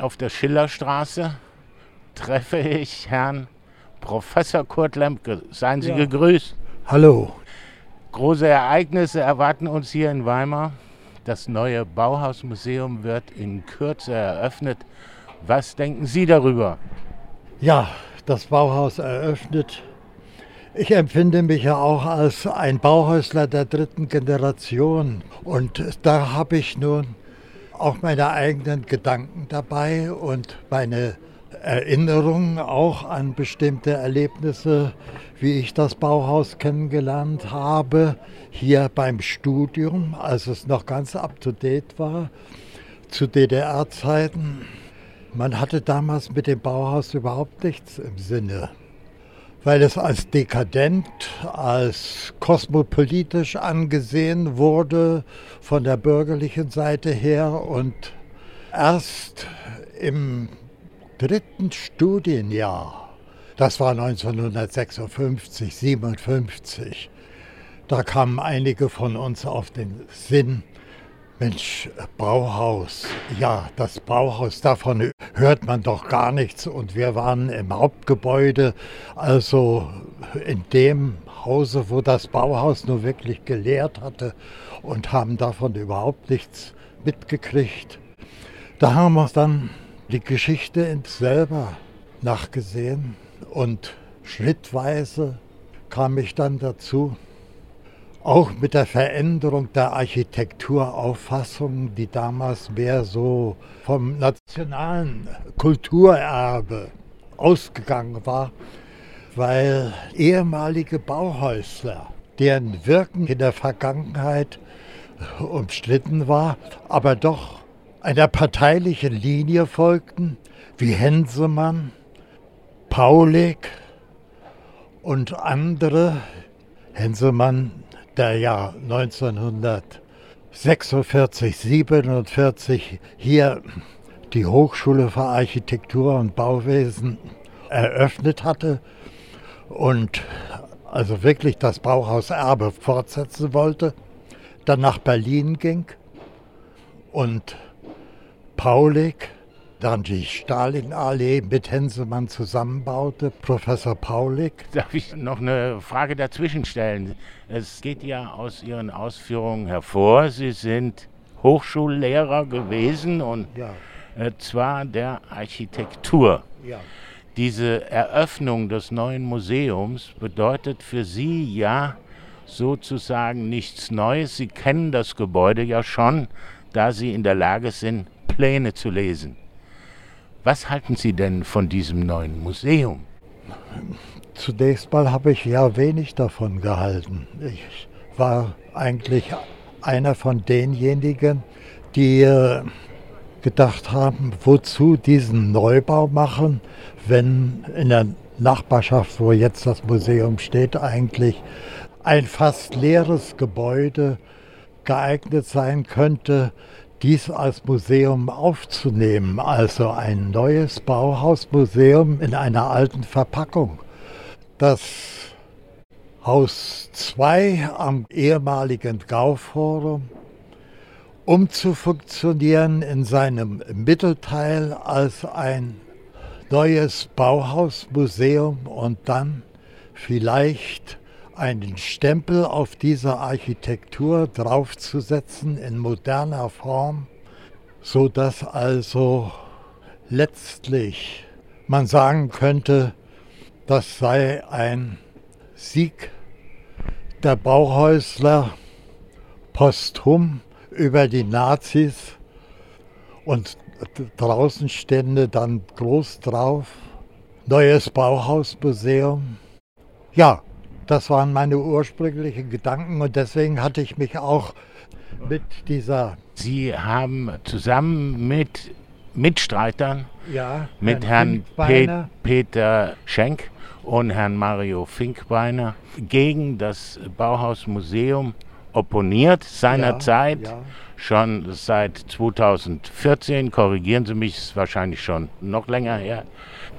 auf der Schillerstraße treffe ich Herrn Professor Kurt Lemke. Seien Sie Ja. gegrüßt. Hallo. Große Ereignisse erwarten uns hier in Weimar. Das neue Bauhausmuseum wird in Kürze eröffnet. Was denken Sie darüber? Ja, das Bauhaus eröffnet. Ich empfinde mich ja auch als ein Bauhäusler der dritten Generation. Und da habe ich nun auch meine eigenen Gedanken dabei und meine Erinnerungen auch an bestimmte Erlebnisse, wie ich das Bauhaus kennengelernt habe, hier beim Studium, als es noch ganz up-to-date war, zu DDR-Zeiten. Man hatte damals mit dem Bauhaus überhaupt nichts im Sinne, weil es als dekadent, als kosmopolitisch angesehen wurde von der bürgerlichen Seite her und erst im dritten Studienjahr, das war 1956, 57, da kamen einige von uns auf den Sinn, Mensch, Bauhaus, ja, das Bauhaus, davon hört man doch gar nichts. Und wir waren im Hauptgebäude, also in dem Hause, wo das Bauhaus nur wirklich gelehrt hatte und haben davon überhaupt nichts mitgekriegt. Da haben wir dann die Geschichte selber nachgesehen und schrittweise kam ich dann dazu, auch mit der Veränderung der Architekturauffassung, die damals mehr so vom nationalen Kulturerbe ausgegangen war, weil ehemalige Bauhäusler, deren Wirken in der Vergangenheit umstritten war, aber doch einer parteilichen Linie folgten, wie Hensemann, Paulik und andere. Hensemann der ja 1946, 47 hier die Hochschule für Architektur und Bauwesen eröffnet hatte und also wirklich das Bauhauserbe fortsetzen wollte, dann nach Berlin ging und Paulik dann die Stalinallee mit Hensemann zusammenbaute, Professor Paulik. Darf ich noch eine Frage dazwischen stellen? Es geht ja aus Ihren Ausführungen hervor, Sie sind Hochschullehrer gewesen und Ja, äh, zwar der Architektur. ja. Diese Eröffnung des neuen Museums bedeutet für Sie ja sozusagen nichts Neues. Sie kennen das Gebäude ja schon, da Sie in der Lage sind, Pläne zu lesen. Was halten Sie denn von diesem neuen Museum? Zunächst mal habe ich ja wenig davon gehalten. Ich war eigentlich einer von denjenigen, die äh, gedacht haben, wozu diesen Neubau machen, wenn in der Nachbarschaft, wo jetzt das Museum steht, eigentlich ein fast leeres Gebäude geeignet sein könnte, dies als Museum aufzunehmen, also ein neues Bauhausmuseum in einer alten Verpackung. Das Haus 2 am ehemaligen Gauforum umzufunktionieren in seinem Mittelteil als ein neues Bauhausmuseum und dann vielleicht einen Stempel auf diese Architektur draufzusetzen in moderner Form, so dass also letztlich man sagen könnte, das sei ein Sieg der Bauhäusler posthum über die Nazis und draußen stände dann groß drauf neues Bauhausmuseum. Ja, das waren meine ursprünglichen Gedanken und deswegen hatte ich mich auch mit dieser Sie haben zusammen mit Mitstreitern, ja, mit Herrn Pe Finkbeiner, Peter Schenk und Herrn Mario Finkbeiner gegen das Bauhausmuseum opponiert seinerzeit. Ja, ja. Schon seit 2014, korrigieren Sie mich, ist wahrscheinlich schon noch länger her,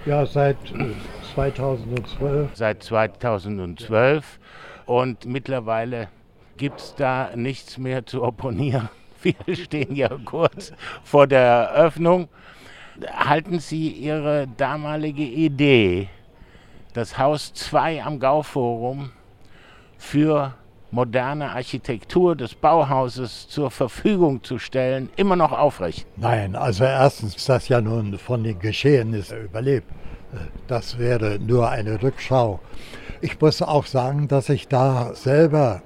ja, seit äh, 2012. seit 2012. Und mittlerweile gibt es da nichts mehr zu opponieren. Wir stehen ja kurz vor der Eröffnung. halten Sie Ihre damalige Idee, das Haus 2 am Gauforum für moderne Architektur des Bauhauses zur Verfügung zu stellen, immer noch aufrecht? Nein, also erstens ist das ja nun von den Geschehnissen überlebt. Das wäre nur eine Rückschau. Ich muss auch sagen, dass ich da selber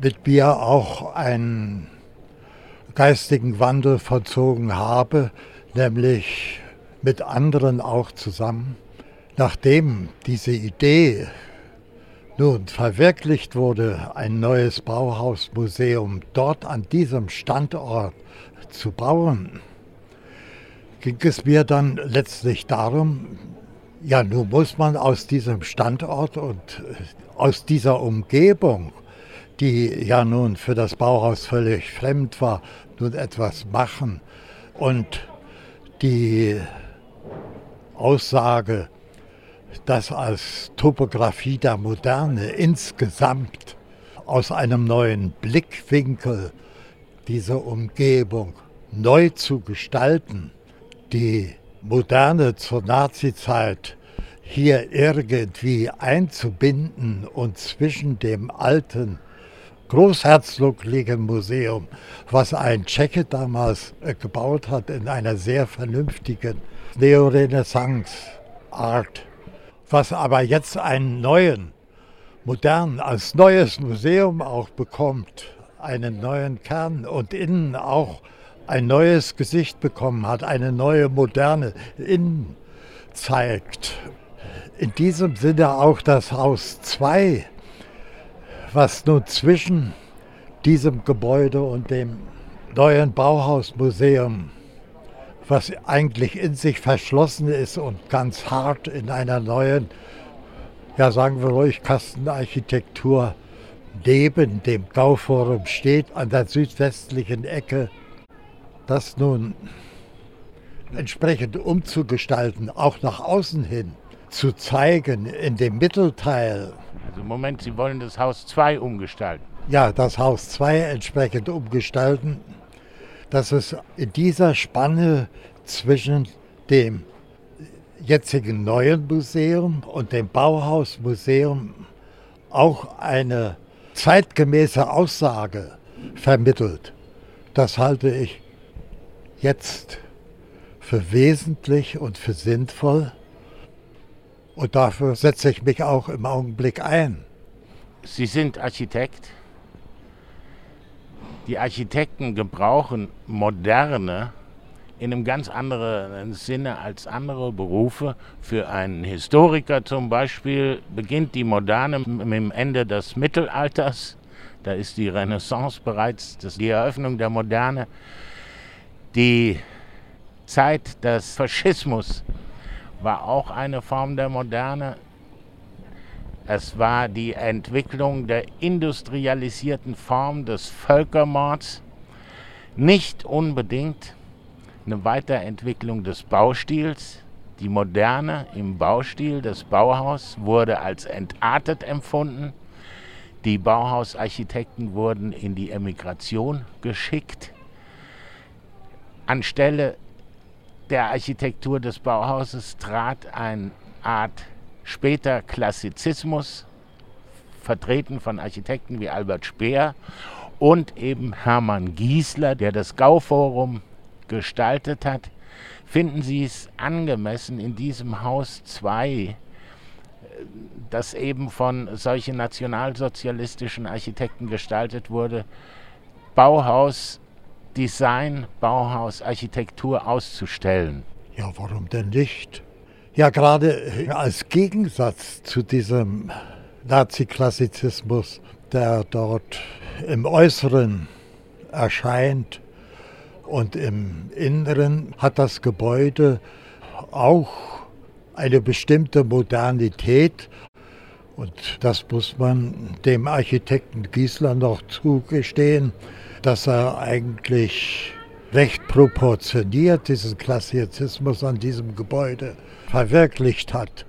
mit mir auch einen geistigen Wandel vollzogen habe, nämlich mit anderen auch zusammen. Nachdem diese Idee nun verwirklicht wurde, ein neues Bauhausmuseum dort an diesem Standort zu bauen, ging es mir dann letztlich darum, ja, nun muss man aus diesem Standort und äh, aus dieser Umgebung, die ja nun für das Bauhaus völlig fremd war, nun etwas machen. Und die Aussage, dass als Topographie der Moderne insgesamt aus einem neuen Blickwinkel diese Umgebung neu zu gestalten, die Moderne zur Nazizeit hier irgendwie einzubinden und zwischen dem alten großherzoglichen Museum, was ein Tscheche damals äh, gebaut hat in einer sehr vernünftigen Neorenaissance-Art, was aber jetzt einen neuen, modernen, als neues Museum auch bekommt, einen neuen Kern und innen auch ein neues Gesicht bekommen hat, eine neue moderne innen zeigt. In diesem Sinne auch das Haus 2 was nun zwischen diesem Gebäude und dem neuen Bauhausmuseum, was eigentlich in sich verschlossen ist und ganz hart in einer neuen, ja sagen wir ruhig, Kastenarchitektur neben dem Gauforum steht, an der südwestlichen Ecke, das nun entsprechend umzugestalten, auch nach außen hin zu zeigen, in dem Mittelteil also im Moment, Sie wollen das Haus 2 umgestalten. Ja, das Haus 2 entsprechend umgestalten, dass es in dieser Spanne zwischen dem jetzigen neuen Museum und dem Bauhausmuseum auch eine zeitgemäße Aussage vermittelt. Das halte ich jetzt für wesentlich und für sinnvoll. Und dafür setze ich mich auch im Augenblick ein. Sie sind Architekt. Die Architekten gebrauchen moderne in einem ganz anderen Sinne als andere Berufe. Für einen Historiker zum Beispiel beginnt die Moderne mit dem Ende des Mittelalters. Da ist die Renaissance bereits die Eröffnung der Moderne. Die Zeit des Faschismus war auch eine Form der Moderne. Es war die Entwicklung der industrialisierten Form des Völkermords, nicht unbedingt eine Weiterentwicklung des Baustils. Die Moderne im Baustil des Bauhaus wurde als entartet empfunden. Die Bauhausarchitekten wurden in die Emigration geschickt. Anstelle der Architektur des Bauhauses trat eine Art später Klassizismus, vertreten von Architekten wie Albert Speer und eben Hermann Giesler, der das Gauforum gestaltet hat. Finden Sie es angemessen, in diesem Haus 2, das eben von solchen nationalsozialistischen Architekten gestaltet wurde, Bauhaus Design, Bauhaus, Architektur auszustellen. Ja, warum denn nicht? Ja, gerade als Gegensatz zu diesem Nazi-Klassizismus, der dort im Äußeren erscheint und im Inneren hat das Gebäude auch eine bestimmte Modernität. Und das muss man dem Architekten Giesler noch zugestehen dass er eigentlich recht proportioniert diesen Klassizismus an diesem Gebäude verwirklicht hat.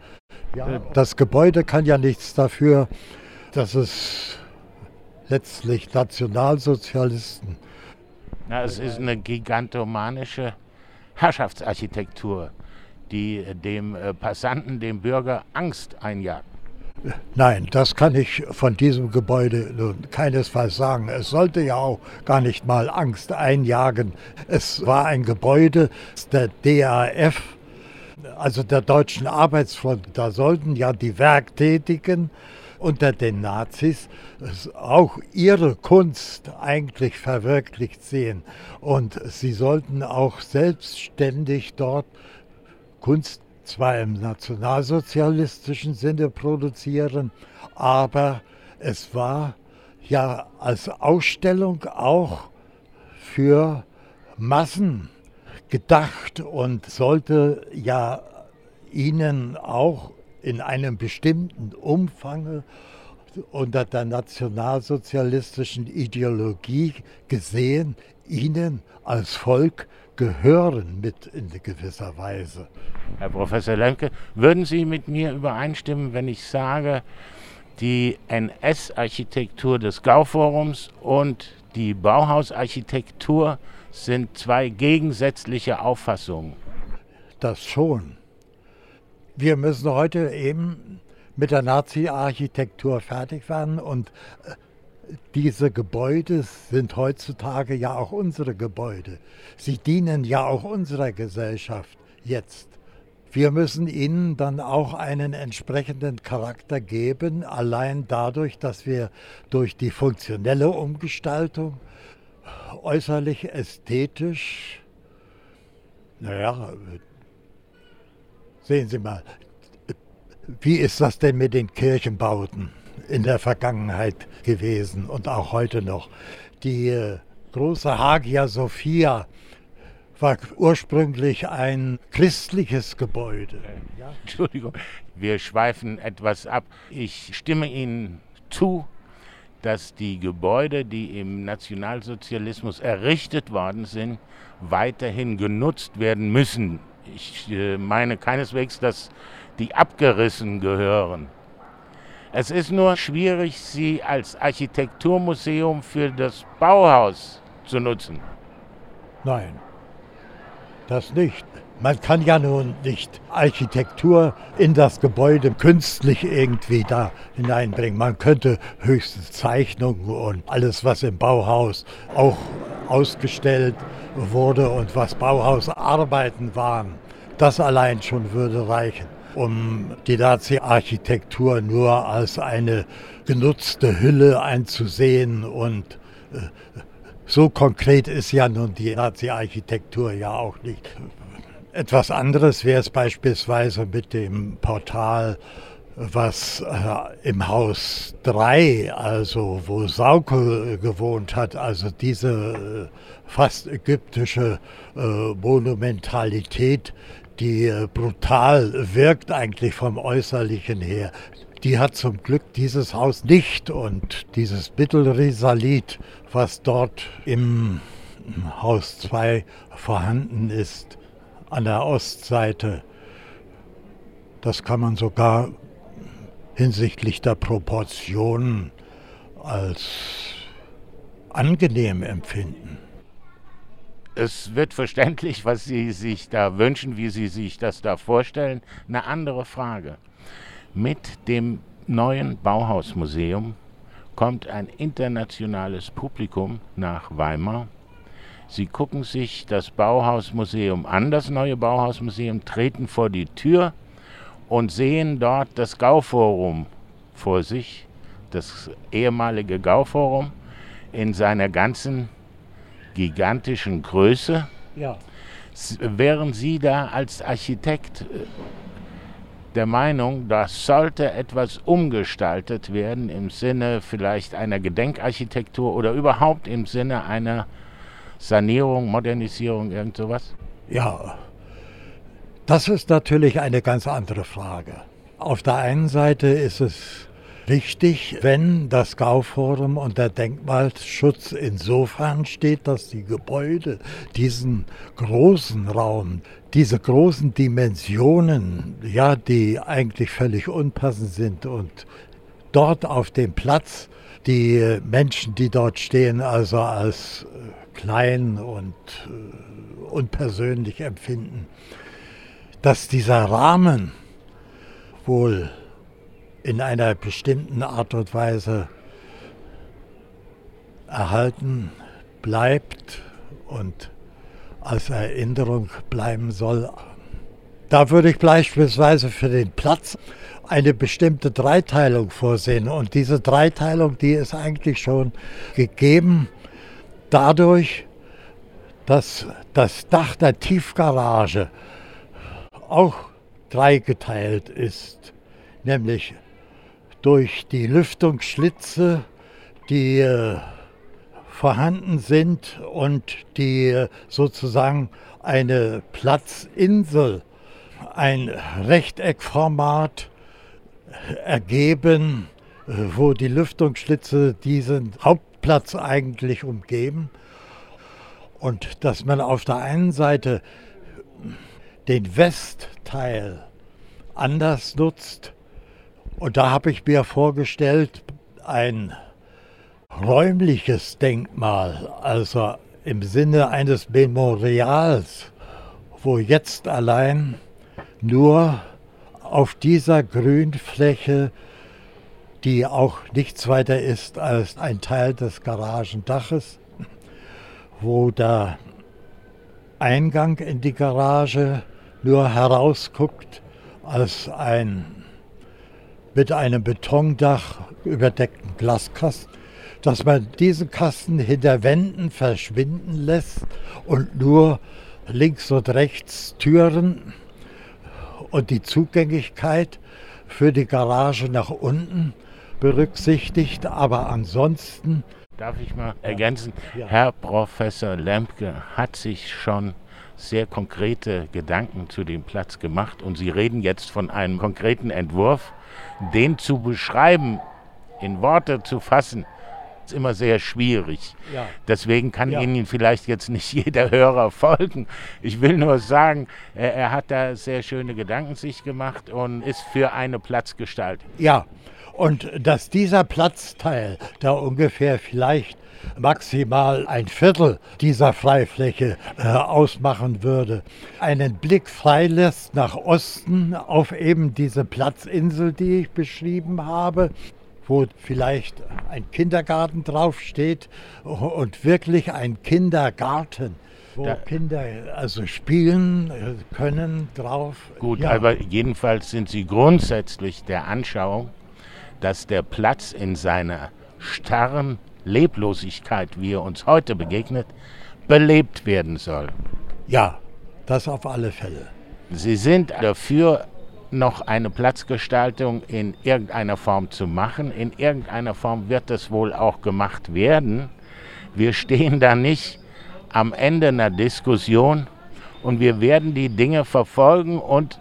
Ja, das Gebäude kann ja nichts dafür, dass es letztlich Nationalsozialisten. Na, es ist eine gigantomanische Herrschaftsarchitektur, die dem äh, Passanten, dem Bürger Angst einjagt. Nein, das kann ich von diesem Gebäude nun keinesfalls sagen. Es sollte ja auch gar nicht mal Angst einjagen. Es war ein Gebäude der DAF, also der Deutschen Arbeitsfront. Da sollten ja die Werktätigen unter den Nazis auch ihre Kunst eigentlich verwirklicht sehen. Und sie sollten auch selbstständig dort Kunst zwar im nationalsozialistischen Sinne produzieren, aber es war ja als Ausstellung auch für Massen gedacht und sollte ja ihnen auch in einem bestimmten Umfang unter der nationalsozialistischen Ideologie gesehen, ihnen als Volk gehören mit in gewisser Weise. Herr Professor Lemke, würden Sie mit mir übereinstimmen, wenn ich sage, die NS-Architektur des Gauforums und die Bauhausarchitektur sind zwei gegensätzliche Auffassungen? Das schon. Wir müssen heute eben mit der Nazi-Architektur fertig werden und äh, diese Gebäude sind heutzutage ja auch unsere Gebäude. Sie dienen ja auch unserer Gesellschaft jetzt. Wir müssen ihnen dann auch einen entsprechenden Charakter geben, allein dadurch, dass wir durch die funktionelle Umgestaltung äußerlich ästhetisch, naja, sehen Sie mal, wie ist das denn mit den Kirchenbauten? In der Vergangenheit gewesen und auch heute noch. Die äh, große Hagia Sophia war ursprünglich ein christliches Gebäude. Ja? Entschuldigung, wir schweifen etwas ab. Ich stimme Ihnen zu, dass die Gebäude, die im Nationalsozialismus errichtet worden sind, weiterhin genutzt werden müssen. Ich äh, meine keineswegs, dass die abgerissen gehören. Es ist nur schwierig, sie als Architekturmuseum für das Bauhaus zu nutzen. Nein, das nicht. Man kann ja nun nicht Architektur in das Gebäude künstlich irgendwie da hineinbringen. Man könnte höchstens Zeichnungen und alles, was im Bauhaus auch ausgestellt wurde und was Bauhausarbeiten waren, das allein schon würde reichen um die Nazi-Architektur nur als eine genutzte Hülle einzusehen. Und äh, so konkret ist ja nun die Nazi-Architektur ja auch nicht. Etwas anderes wäre es beispielsweise mit dem Portal was äh, im Haus 3, also wo Saukel gewohnt hat, also diese äh, fast ägyptische Monumentalität, die äh, brutal wirkt eigentlich vom Äußerlichen her. Die hat zum Glück dieses Haus nicht und dieses Mittelrisalit, was dort im Haus 2 vorhanden ist, an der Ostseite, das kann man sogar hinsichtlich der Proportionen als angenehm empfinden es wird verständlich, was Sie sich da wünschen, wie Sie sich das da vorstellen. Eine andere Frage. Mit dem neuen Bauhausmuseum kommt ein internationales Publikum nach Weimar. Sie gucken sich das Bauhausmuseum an, das neue Bauhausmuseum, treten vor die Tür und sehen dort das Gauforum vor sich, das ehemalige Gauforum in seiner ganzen gigantischen Größe. Ja. Wären Sie da als Architekt äh, der Meinung, das sollte etwas umgestaltet werden im Sinne vielleicht einer Gedenkarchitektur oder überhaupt im Sinne einer Sanierung, Modernisierung, irgend sowas? Ja, das ist natürlich eine ganz andere Frage. Auf der einen Seite ist es richtig, wenn das Gauforum unter Denkmalschutz insofern steht, dass die Gebäude diesen großen Raum, diese großen Dimensionen, ja, die eigentlich völlig unpassend sind und dort auf dem Platz die Menschen, die dort stehen, also als klein und äh, unpersönlich empfinden, dass dieser Rahmen wohl in einer bestimmten Art und Weise erhalten bleibt und als Erinnerung bleiben soll. Da würde ich beispielsweise für den Platz eine bestimmte Dreiteilung vorsehen. Und diese Dreiteilung, die ist eigentlich schon gegeben dadurch, dass das Dach der Tiefgarage auch dreigeteilt ist, nämlich durch die Lüftungsschlitze, die äh, vorhanden sind und die sozusagen eine Platzinsel, ein Rechteckformat ergeben, äh, wo die Lüftungsschlitze diesen Hauptplatz eigentlich umgeben. Und dass man auf der einen Seite den Westteil anders nutzt. Und da habe ich mir vorgestellt, ein räumliches Denkmal, also im Sinne eines Memorials, wo jetzt allein nur auf dieser Grünfläche, die auch nichts weiter ist als ein Teil des Garagendaches, wo der Eingang in die Garage nur herausguckt als ein mit einem Betondach überdeckten Glaskasten, dass man diesen Kasten hinter Wänden verschwinden lässt und nur links und rechts Türen und die Zugänglichkeit für die Garage nach unten berücksichtigt, aber ansonsten. Darf ich mal ergänzen? Ja. Herr Professor Lemke hat sich schon sehr konkrete Gedanken zu dem Platz gemacht und Sie reden jetzt von einem konkreten Entwurf. Den zu beschreiben, in Worte zu fassen, ist immer sehr schwierig. Ja. Deswegen kann ja. Ihnen vielleicht jetzt nicht jeder Hörer folgen. Ich will nur sagen, er, er hat da sehr schöne Gedanken sich gemacht und ist für eine Platzgestalt. Ja, und dass dieser Platzteil da ungefähr vielleicht maximal ein Viertel dieser Freifläche äh, ausmachen würde, einen Blick freilässt nach Osten auf eben diese Platzinsel, die ich beschrieben habe, wo vielleicht ein Kindergarten draufsteht und wirklich ein Kindergarten wo da, Kinder also spielen äh, können drauf. Gut, ja. aber jedenfalls sind sie grundsätzlich der Anschauung, dass der Platz in seiner starren Leblosigkeit, wie er uns heute begegnet, belebt werden soll. Ja, das auf alle Fälle. Sie sind dafür, noch eine Platzgestaltung in irgendeiner Form zu machen. In irgendeiner Form wird es wohl auch gemacht werden. Wir stehen da nicht am Ende einer Diskussion und wir werden die Dinge verfolgen und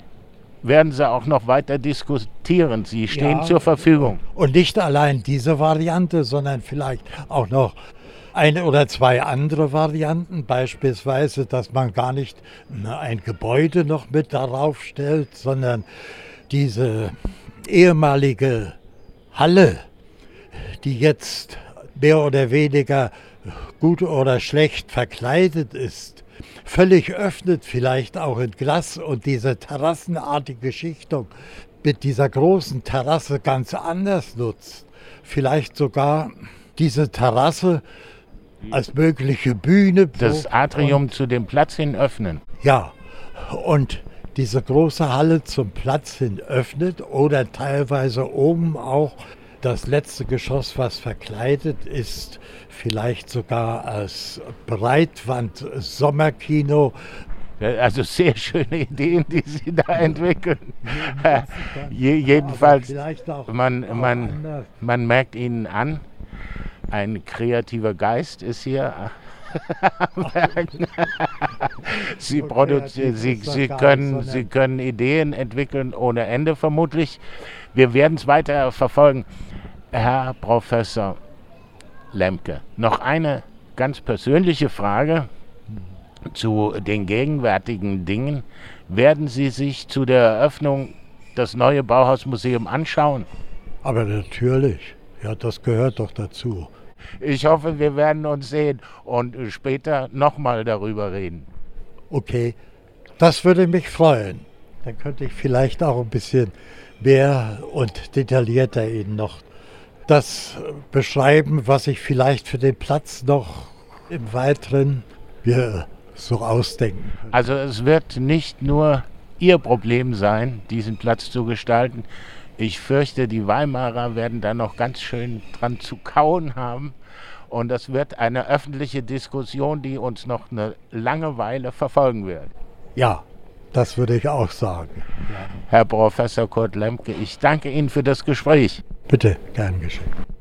werden sie auch noch weiter diskutieren. Sie stehen ja, zur Verfügung. Und nicht allein diese Variante, sondern vielleicht auch noch eine oder zwei andere Varianten, beispielsweise, dass man gar nicht ein Gebäude noch mit darauf stellt, sondern diese ehemalige Halle, die jetzt mehr oder weniger gut oder schlecht verkleidet ist, völlig öffnet, vielleicht auch in Glas und diese terrassenartige Schichtung mit dieser großen Terrasse ganz anders nutzt. Vielleicht sogar diese Terrasse als mögliche Bühne. Das Atrium und, zu dem Platz hin öffnen. Ja, und diese große Halle zum Platz hin öffnet oder teilweise oben auch das letzte Geschoss, was verkleidet ist, vielleicht sogar als Breitwand-Sommerkino. Also sehr schöne Ideen, die Sie da entwickeln. Je, jedenfalls, man, man, man merkt Ihnen an, ein kreativer Geist ist hier Sie, okay, Sie, Sie, können, Sie können Ideen entwickeln ohne Ende vermutlich. Wir werden es weiter verfolgen. Herr Professor Lemke, noch eine ganz persönliche Frage zu den gegenwärtigen Dingen. Werden Sie sich zu der Eröffnung das neue Bauhausmuseum anschauen? Aber natürlich, ja, das gehört doch dazu. Ich hoffe, wir werden uns sehen und später nochmal darüber reden. Okay, das würde mich freuen. Dann könnte ich vielleicht auch ein bisschen mehr und detaillierter Ihnen noch das beschreiben, was ich vielleicht für den Platz noch im Weiteren mir so ausdenken. Also es wird nicht nur Ihr Problem sein, diesen Platz zu gestalten. Ich fürchte, die Weimarer werden da noch ganz schön dran zu kauen haben. Und das wird eine öffentliche Diskussion, die uns noch eine lange Weile verfolgen wird. Ja, das würde ich auch sagen. Herr Professor Kurt Lemke, ich danke Ihnen für das Gespräch. Bitte, gern geschehen.